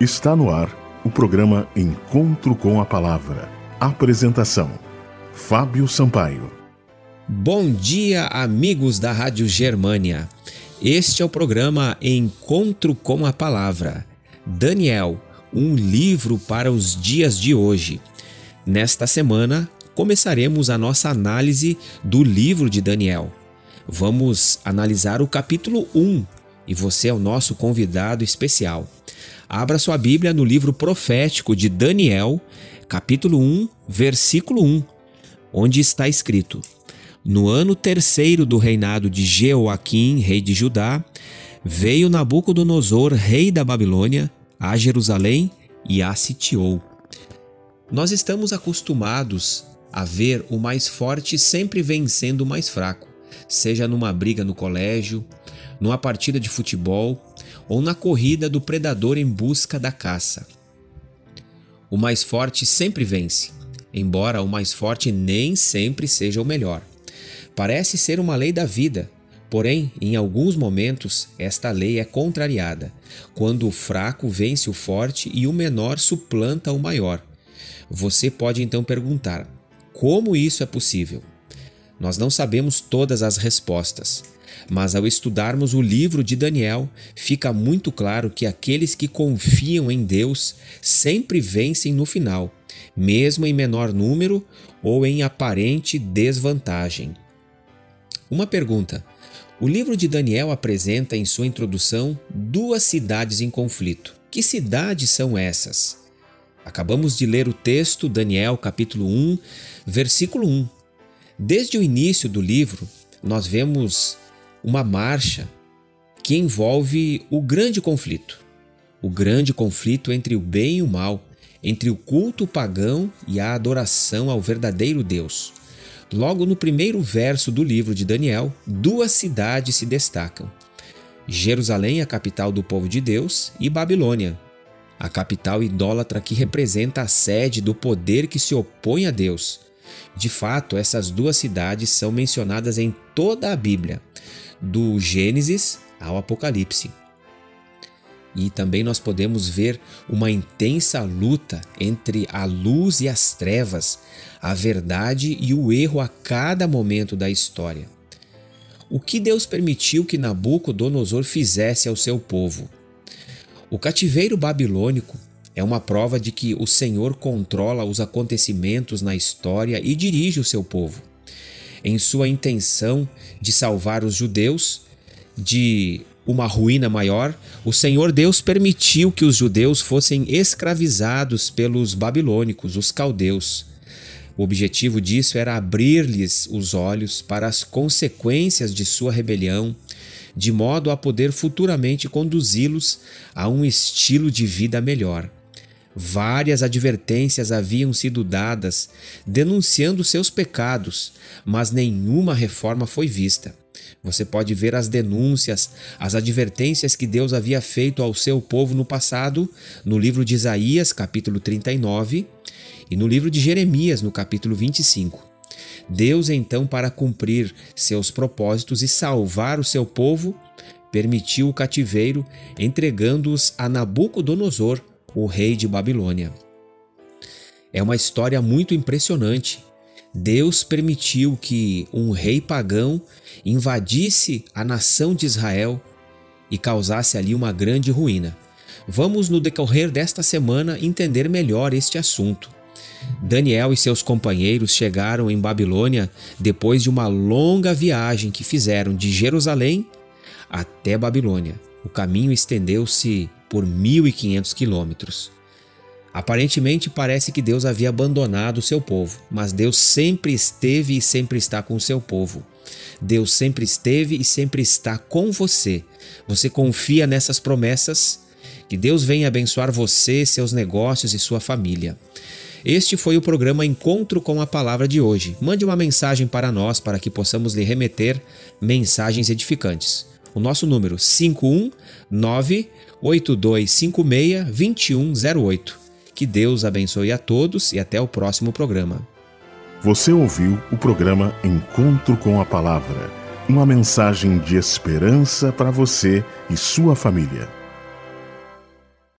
Está no ar o programa Encontro com a Palavra. Apresentação: Fábio Sampaio. Bom dia, amigos da Rádio Germânia. Este é o programa Encontro com a Palavra. Daniel, um livro para os dias de hoje. Nesta semana, começaremos a nossa análise do livro de Daniel. Vamos analisar o capítulo 1 e você é o nosso convidado especial. Abra sua Bíblia no livro profético de Daniel, capítulo 1, versículo 1, onde está escrito: No ano terceiro do reinado de Jeoaquim, rei de Judá, veio Nabucodonosor, rei da Babilônia, a Jerusalém e a sitiou. Nós estamos acostumados a ver o mais forte sempre vencendo o mais fraco, seja numa briga no colégio, numa partida de futebol ou na corrida do predador em busca da caça. O mais forte sempre vence, embora o mais forte nem sempre seja o melhor. Parece ser uma lei da vida, porém, em alguns momentos, esta lei é contrariada, quando o fraco vence o forte e o menor suplanta o maior. Você pode então perguntar: como isso é possível? Nós não sabemos todas as respostas, mas ao estudarmos o livro de Daniel, fica muito claro que aqueles que confiam em Deus sempre vencem no final, mesmo em menor número ou em aparente desvantagem. Uma pergunta: o livro de Daniel apresenta em sua introdução duas cidades em conflito. Que cidades são essas? Acabamos de ler o texto, Daniel capítulo 1, versículo 1. Desde o início do livro, nós vemos uma marcha que envolve o grande conflito. O grande conflito entre o bem e o mal, entre o culto pagão e a adoração ao verdadeiro Deus. Logo no primeiro verso do livro de Daniel, duas cidades se destacam: Jerusalém, a capital do povo de Deus, e Babilônia, a capital idólatra que representa a sede do poder que se opõe a Deus. De fato, essas duas cidades são mencionadas em toda a Bíblia, do Gênesis ao Apocalipse. E também nós podemos ver uma intensa luta entre a luz e as trevas, a verdade e o erro a cada momento da história. O que Deus permitiu que Nabucodonosor fizesse ao seu povo? O cativeiro babilônico é uma prova de que o Senhor controla os acontecimentos na história e dirige o seu povo em sua intenção de salvar os judeus de uma ruína maior, o Senhor Deus permitiu que os judeus fossem escravizados pelos babilônicos, os caldeus. O objetivo disso era abrir-lhes os olhos para as consequências de sua rebelião, de modo a poder futuramente conduzi-los a um estilo de vida melhor. Várias advertências haviam sido dadas denunciando seus pecados, mas nenhuma reforma foi vista. Você pode ver as denúncias, as advertências que Deus havia feito ao seu povo no passado, no livro de Isaías, capítulo 39, e no livro de Jeremias, no capítulo 25. Deus, então, para cumprir seus propósitos e salvar o seu povo, permitiu o cativeiro, entregando-os a Nabucodonosor, o rei de Babilônia. É uma história muito impressionante. Deus permitiu que um rei pagão invadisse a nação de Israel e causasse ali uma grande ruína. Vamos, no decorrer desta semana, entender melhor este assunto. Daniel e seus companheiros chegaram em Babilônia depois de uma longa viagem que fizeram de Jerusalém até Babilônia. O caminho estendeu-se por 1.500 quilômetros. Aparentemente parece que Deus havia abandonado o seu povo, mas Deus sempre esteve e sempre está com o seu povo. Deus sempre esteve e sempre está com você. Você confia nessas promessas? Que Deus venha abençoar você, seus negócios e sua família. Este foi o programa Encontro com a Palavra de hoje. Mande uma mensagem para nós para que possamos lhe remeter mensagens edificantes. O nosso número 519 8256 2108. Que Deus abençoe a todos e até o próximo programa. Você ouviu o programa Encontro com a Palavra uma mensagem de esperança para você e sua família.